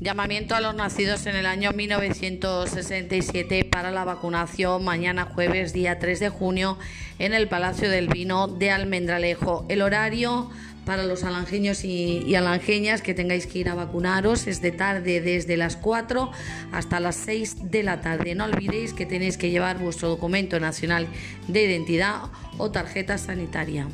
Llamamiento a los nacidos en el año 1967 para la vacunación mañana jueves día 3 de junio en el Palacio del Vino de Almendralejo. El horario para los alangeños y, alangeñas que tengáis que ir a vacunaros es de tarde desde las 4 hasta las 6 de la tarde. No olvidéis que tenéis que llevar vuestro documento nacional de identidad o tarjeta sanitaria.